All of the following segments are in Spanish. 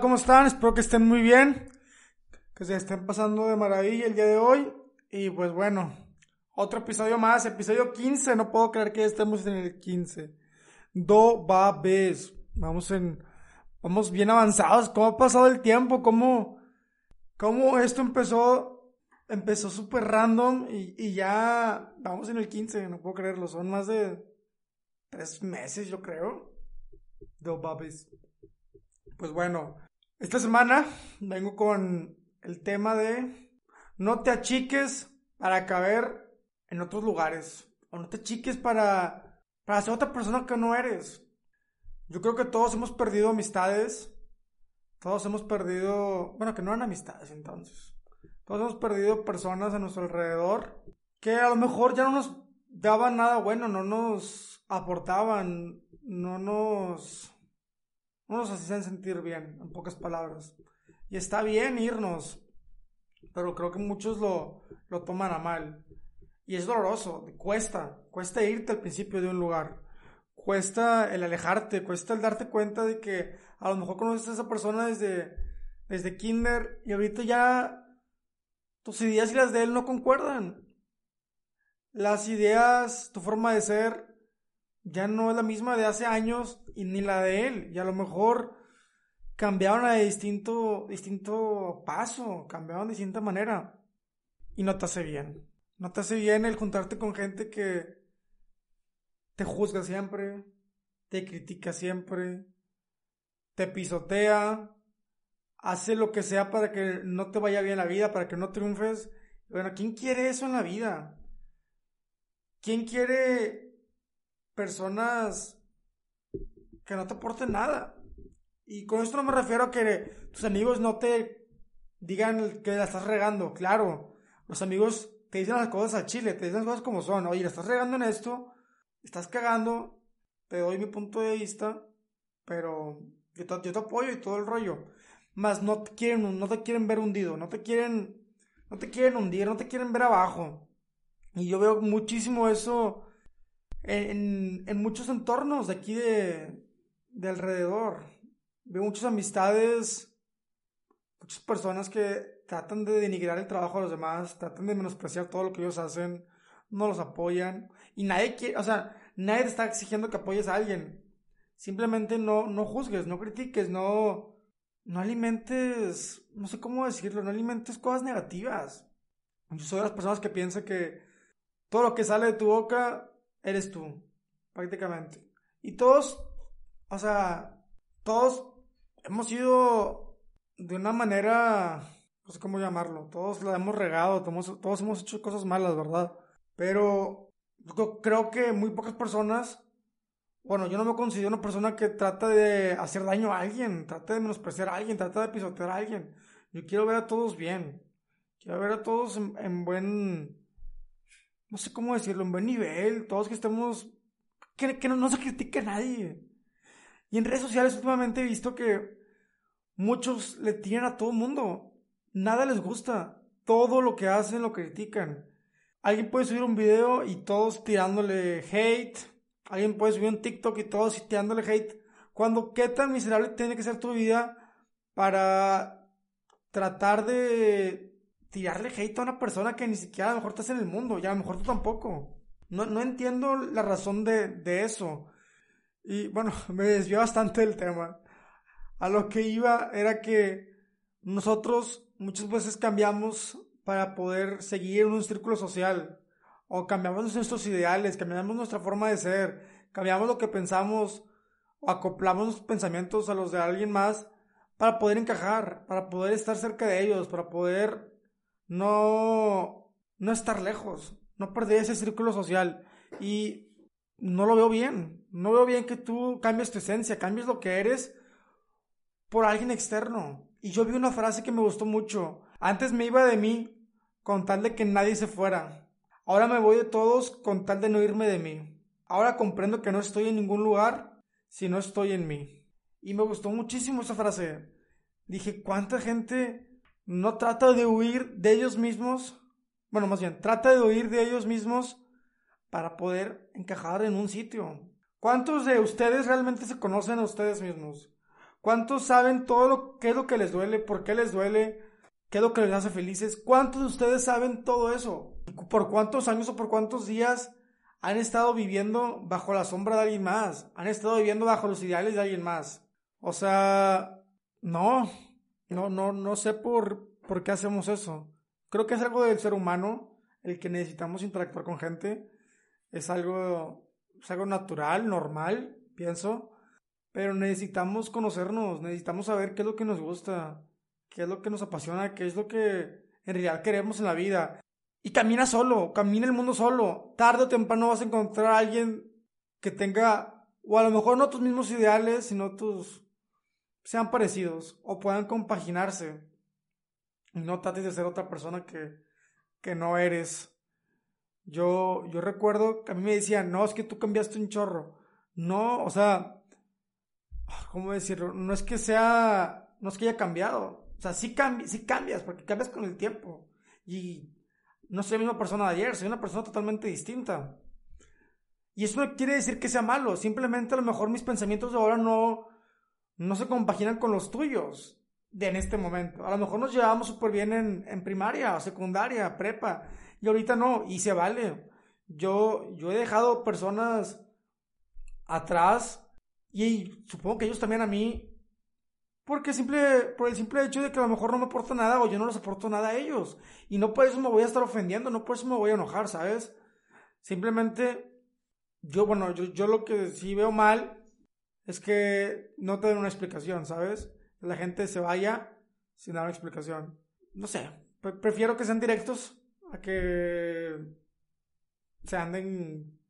¿cómo están? Espero que estén muy bien, que se estén pasando de maravilla el día de hoy. Y pues bueno, otro episodio más, episodio 15, no puedo creer que ya estemos en el 15. Do, va, ves. Vamos en, vamos bien avanzados. ¿Cómo ha pasado el tiempo? ¿Cómo, cómo esto empezó, empezó súper random y, y ya vamos en el 15, no puedo creerlo. Son más de tres meses, yo creo. Do, va, ves. Pues bueno, esta semana vengo con el tema de no te achiques para caber en otros lugares. O no te achiques para, para ser otra persona que no eres. Yo creo que todos hemos perdido amistades. Todos hemos perdido, bueno, que no eran amistades entonces. Todos hemos perdido personas a nuestro alrededor que a lo mejor ya no nos daban nada bueno, no nos aportaban, no nos no nos hacían sentir bien, en pocas palabras. Y está bien irnos, pero creo que muchos lo, lo toman a mal. Y es doloroso, cuesta, cuesta irte al principio de un lugar. Cuesta el alejarte, cuesta el darte cuenta de que a lo mejor conoces a esa persona desde, desde kinder y ahorita ya tus ideas y las de él no concuerdan. Las ideas, tu forma de ser, ya no es la misma de hace años y ni la de él. Y a lo mejor cambiaron a distinto, distinto paso, cambiaron de distinta manera. Y no te hace bien. No te hace bien el juntarte con gente que te juzga siempre, te critica siempre, te pisotea, hace lo que sea para que no te vaya bien la vida, para que no triunfes. Bueno, ¿quién quiere eso en la vida? ¿Quién quiere personas que no te aporten nada. Y con esto no me refiero a que tus amigos no te digan que la estás regando. Claro, los amigos te dicen las cosas al chile, te dicen las cosas como son. Oye, la estás regando en esto, estás cagando, te doy mi punto de vista, pero yo te, yo te apoyo y todo el rollo. Más no te quieren, no te quieren ver hundido, no te quieren, no te quieren hundir, no te quieren ver abajo. Y yo veo muchísimo eso en, en muchos entornos de aquí de, de alrededor. Veo muchas amistades, muchas personas que tratan de denigrar el trabajo de los demás, tratan de menospreciar todo lo que ellos hacen, no los apoyan. Y nadie quiere, o sea, nadie te está exigiendo que apoyes a alguien. Simplemente no, no juzgues, no critiques, no, no alimentes, no sé cómo decirlo, no alimentes cosas negativas. Yo soy de las personas que piensan que todo lo que sale de tu boca eres tú, prácticamente. Y todos, o sea, todos hemos sido de una manera, no sé cómo llamarlo, todos la hemos regado, todos, todos hemos hecho cosas malas, ¿verdad? Pero yo creo que muy pocas personas, bueno, yo no me considero una persona que trata de hacer daño a alguien, trata de menospreciar a alguien, trata de pisotear a alguien. Yo quiero ver a todos bien, quiero ver a todos en buen no sé cómo decirlo, en buen nivel, todos que estemos, que, que no, no, se critique a nadie. Y en redes sociales últimamente he visto que muchos le tiran a todo el mundo, nada les gusta, todo lo que hacen lo critican. Alguien puede subir un video y todos tirándole hate, alguien puede subir un TikTok y todos tirándole hate, cuando qué tan miserable tiene que ser tu vida para tratar de tirarle hate a una persona que ni siquiera a lo mejor estás en el mundo, y a lo mejor tú tampoco. No, no entiendo la razón de, de eso. Y bueno, me desvió bastante del tema. A lo que iba era que nosotros muchas veces cambiamos para poder seguir en un círculo social. O cambiamos nuestros ideales, cambiamos nuestra forma de ser, cambiamos lo que pensamos, o acoplamos nuestros pensamientos a los de alguien más para poder encajar, para poder estar cerca de ellos, para poder no, no estar lejos, no perder ese círculo social. Y no lo veo bien. No veo bien que tú cambies tu esencia, cambies lo que eres por alguien externo. Y yo vi una frase que me gustó mucho. Antes me iba de mí con tal de que nadie se fuera. Ahora me voy de todos con tal de no irme de mí. Ahora comprendo que no estoy en ningún lugar si no estoy en mí. Y me gustó muchísimo esa frase. Dije, ¿cuánta gente no trata de huir de ellos mismos, bueno, más bien, trata de huir de ellos mismos para poder encajar en un sitio. ¿Cuántos de ustedes realmente se conocen a ustedes mismos? ¿Cuántos saben todo lo qué es lo que les duele? ¿Por qué les duele? ¿Qué es lo que les hace felices? ¿Cuántos de ustedes saben todo eso? ¿Por cuántos años o por cuántos días han estado viviendo bajo la sombra de alguien más? ¿Han estado viviendo bajo los ideales de alguien más? O sea, no, no, no, no sé por, por qué hacemos eso. Creo que es algo del ser humano, el que necesitamos interactuar con gente. Es algo, es algo natural, normal, pienso. Pero necesitamos conocernos, necesitamos saber qué es lo que nos gusta, qué es lo que nos apasiona, qué es lo que en realidad queremos en la vida. Y camina solo, camina el mundo solo. Tarde o temprano vas a encontrar a alguien que tenga, o a lo mejor no tus mismos ideales, sino tus, sean parecidos, o puedan compaginarse. Y no trates de ser otra persona que, que no eres. Yo, yo recuerdo que a mí me decían, no, es que tú cambiaste un chorro. No, o sea, ¿cómo decirlo? No es que sea, no es que haya cambiado. O sea, sí, sí cambias, porque cambias con el tiempo. Y no soy la misma persona de ayer, soy una persona totalmente distinta. Y eso no quiere decir que sea malo, simplemente a lo mejor mis pensamientos de ahora no, no se compaginan con los tuyos de en este momento. A lo mejor nos llevábamos súper bien en, en, primaria, secundaria, prepa, y ahorita no, y se vale. Yo, yo he dejado personas atrás y supongo que ellos también a mí. Porque simple, por el simple hecho de que a lo mejor no me aporta nada o yo no les aporto nada a ellos. Y no por eso me voy a estar ofendiendo, no por eso me voy a enojar, ¿sabes? Simplemente, yo, bueno, yo, yo lo que sí veo mal es que no te den una explicación, ¿sabes? La gente se vaya sin dar una explicación. No sé, prefiero que sean directos a que se anden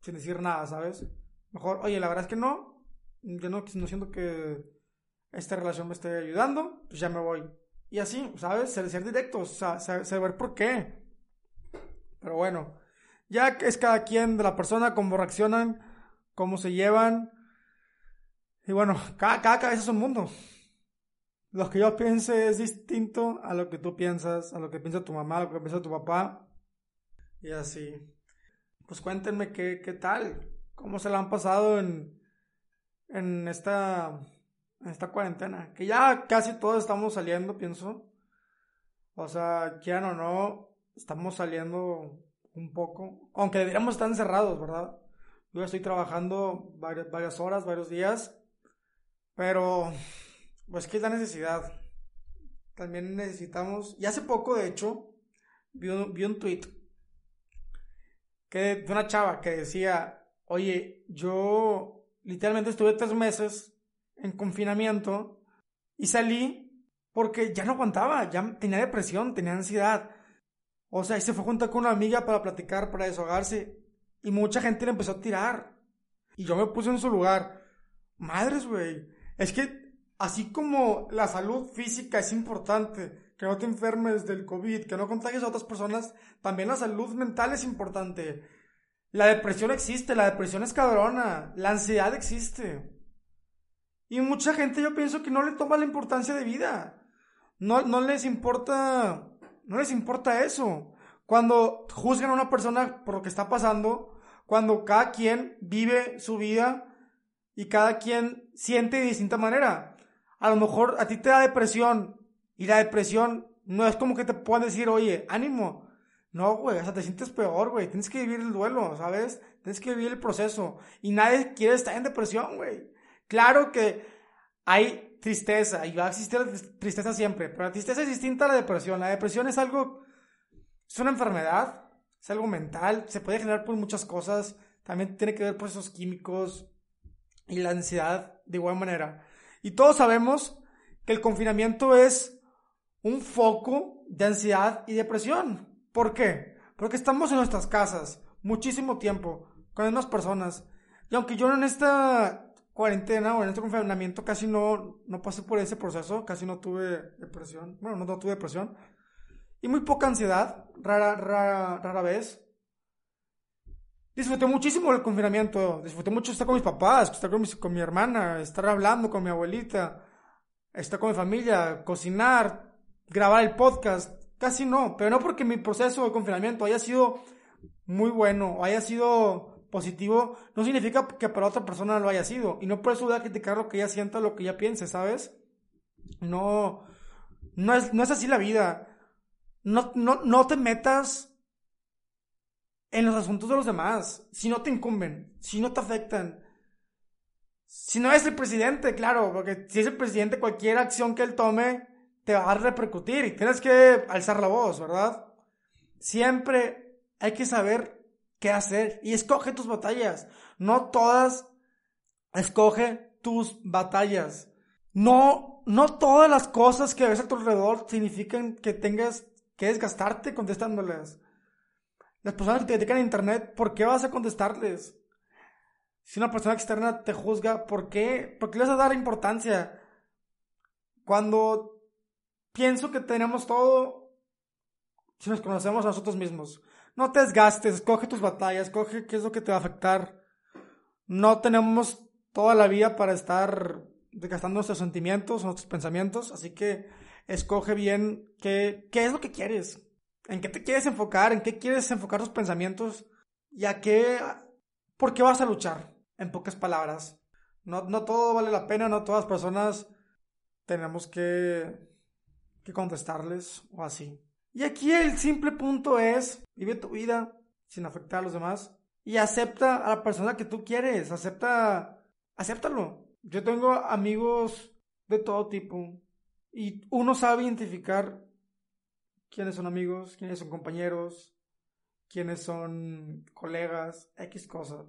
sin decir nada, ¿sabes? Mejor, oye, la verdad es que no, yo no, no siento que esta relación me esté ayudando, pues ya me voy. Y así, ¿sabes? Ser, ser directos, saber por qué. Pero bueno, ya es cada quien de la persona, cómo reaccionan, cómo se llevan. Y bueno, cada, cada cabeza es un mundo. Lo que yo piense es distinto a lo que tú piensas, a lo que piensa tu mamá, a lo que piensa tu papá. Y así. Pues cuéntenme qué, qué tal, cómo se la han pasado en, en esta, esta cuarentena, que ya casi todos estamos saliendo, pienso. O sea, quieran o no, estamos saliendo un poco, aunque deberíamos estar encerrados, ¿verdad? Yo estoy trabajando varias horas, varios días, pero pues que es la necesidad. También necesitamos, y hace poco de hecho, vi un, vi un tweet que, de una chava que decía, oye, yo literalmente estuve tres meses en confinamiento y salí porque ya no aguantaba, ya tenía depresión, tenía ansiedad. O sea, y se fue junto con una amiga para platicar, para desahogarse. Y mucha gente le empezó a tirar. Y yo me puse en su lugar. Madres, güey. Es que así como la salud física es importante, que no te enfermes del COVID, que no contagies a otras personas, también la salud mental es importante. La depresión existe, la depresión es cabrona, la ansiedad existe. Y mucha gente yo pienso que no le toma la importancia de vida. No, no les importa, no les importa eso. Cuando juzgan a una persona por lo que está pasando, cuando cada quien vive su vida y cada quien siente de distinta manera. A lo mejor a ti te da depresión y la depresión no es como que te puedan decir, oye, ánimo, no, güey, o sea, te sientes peor, güey. Tienes que vivir el duelo, ¿sabes? Tienes que vivir el proceso. Y nadie quiere estar en depresión, güey. Claro que hay tristeza y va a existir tristeza siempre, pero la tristeza es distinta a la depresión. La depresión es algo, es una enfermedad, es algo mental, se puede generar por muchas cosas. También tiene que ver por esos químicos y la ansiedad de igual manera. Y todos sabemos que el confinamiento es un foco de ansiedad y depresión. ¿Por qué? Porque estamos en nuestras casas muchísimo tiempo con las personas. Y aunque yo en esta cuarentena o en este confinamiento casi no, no pasé por ese proceso, casi no tuve depresión, bueno, no, tuve depresión, y muy poca ansiedad, rara, rara, rara vez. Disfruté muchísimo del confinamiento, disfruté mucho estar con mis papás, estar con mi, con mi hermana, estar hablando con mi abuelita, estar con mi familia, cocinar, grabar el podcast, Casi no, pero no porque mi proceso de confinamiento haya sido muy bueno o haya sido positivo no significa que para otra persona lo haya sido. Y no por eso voy a criticar lo que ella sienta, lo que ella piense, ¿sabes? No, no es, no es así la vida. No, no, no te metas en los asuntos de los demás. Si no te incumben, si no te afectan. Si no es el presidente, claro, porque si es el presidente, cualquier acción que él tome te va a repercutir y tienes que alzar la voz, ¿verdad? Siempre hay que saber qué hacer y escoge tus batallas. No todas escoge tus batallas. No, no todas las cosas que ves a tu alrededor significan que tengas que desgastarte contestándoles. Las personas que te dedican a internet, ¿por qué vas a contestarles? Si una persona externa te juzga, ¿por qué? ¿Por qué le vas a dar importancia? Cuando pienso que tenemos todo, si nos conocemos a nosotros mismos. No te desgastes, coge tus batallas, coge qué es lo que te va a afectar. No tenemos toda la vida para estar desgastando nuestros sentimientos, nuestros pensamientos, así que escoge bien qué es lo que quieres, en qué te quieres enfocar, en qué quieres enfocar tus pensamientos y a qué, por qué vas a luchar, en pocas palabras. No, no todo vale la pena, no todas las personas tenemos que, que contestarles o así. Y aquí el simple punto es, vive tu vida sin afectar a los demás y acepta a la persona que tú quieres, acepta, acéptalo. Yo tengo amigos de todo tipo y uno sabe identificar quiénes son amigos, quiénes son compañeros, quiénes son colegas, X cosas.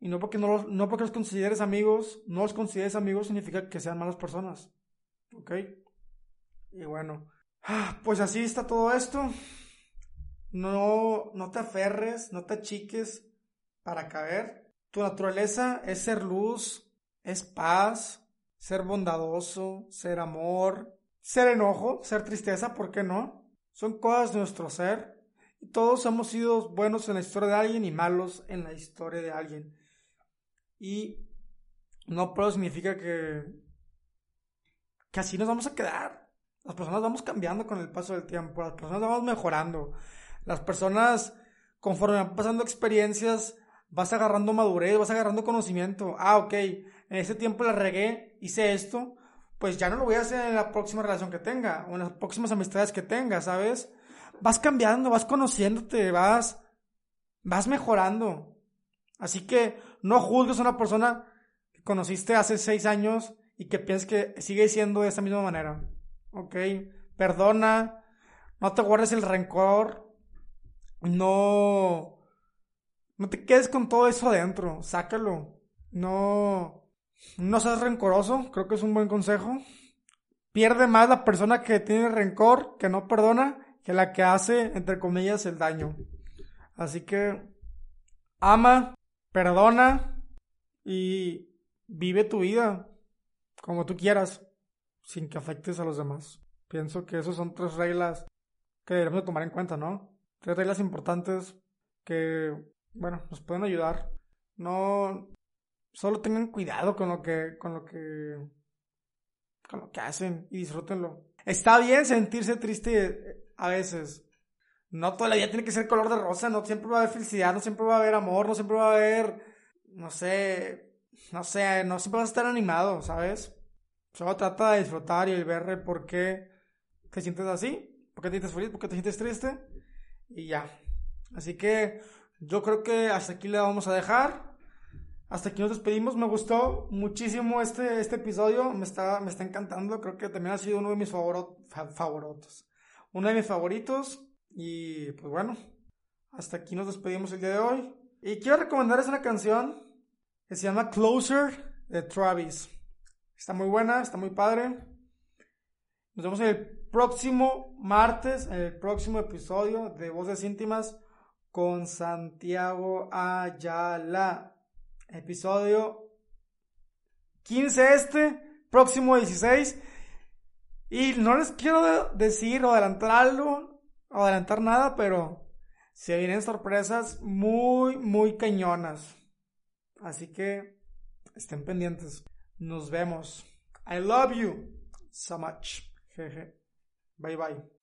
Y no porque, no los, no porque los consideres amigos, no los consideres amigos significa que sean malas personas. ¿Ok? Y bueno, Ah, pues así está todo esto. No, no te aferres, no te achiques para caer. Tu naturaleza es ser luz, es paz, ser bondadoso, ser amor, ser enojo, ser tristeza, ¿por qué no? Son cosas de nuestro ser. Y todos hemos sido buenos en la historia de alguien y malos en la historia de alguien. Y no pero significa que, que así nos vamos a quedar. Las personas vamos cambiando con el paso del tiempo, las personas vamos mejorando. Las personas, conforme van pasando experiencias, vas agarrando madurez, vas agarrando conocimiento. Ah, ok, en ese tiempo la regué, hice esto, pues ya no lo voy a hacer en la próxima relación que tenga o en las próximas amistades que tenga, ¿sabes? Vas cambiando, vas conociéndote, vas, vas mejorando. Así que no juzgues a una persona que conociste hace seis años y que piensas que sigue siendo de esa misma manera. ¿ok? Perdona, no te guardes el rencor, no, no te quedes con todo eso adentro, sácalo, no, no seas rencoroso, creo que es un buen consejo. Pierde más la persona que tiene rencor, que no perdona, que la que hace, entre comillas, el daño. Así que, ama, perdona y vive tu vida como tú quieras sin que afectes a los demás. Pienso que esas son tres reglas que debemos tomar en cuenta, ¿no? Tres reglas importantes que, bueno, nos pueden ayudar. No, solo tengan cuidado con lo que, con lo que, con lo que hacen y disfrútenlo. Está bien sentirse triste a veces. No toda la vida tiene que ser color de rosa, no siempre va a haber felicidad, no siempre va a haber amor, no siempre va a haber, no sé, no sé, no siempre vas a estar animado, ¿sabes? Solo trata de disfrutar y ver por qué te sientes así, por qué te sientes feliz, por qué te sientes triste y ya. Así que yo creo que hasta aquí le vamos a dejar. Hasta aquí nos despedimos. Me gustó muchísimo este, este episodio. Me está, me está encantando. Creo que también ha sido uno de mis favoritos. Uno de mis favoritos. Y pues bueno, hasta aquí nos despedimos el día de hoy. Y quiero recomendarles una canción que se llama Closer de Travis. Está muy buena, está muy padre. Nos vemos el próximo martes, en el próximo episodio de Voces Íntimas con Santiago Ayala. Episodio 15 este, próximo 16. Y no les quiero decir o adelantar algo, o adelantar nada, pero se vienen sorpresas muy, muy cañonas. Así que estén pendientes. Nos vemos. I love you so much. Bye bye.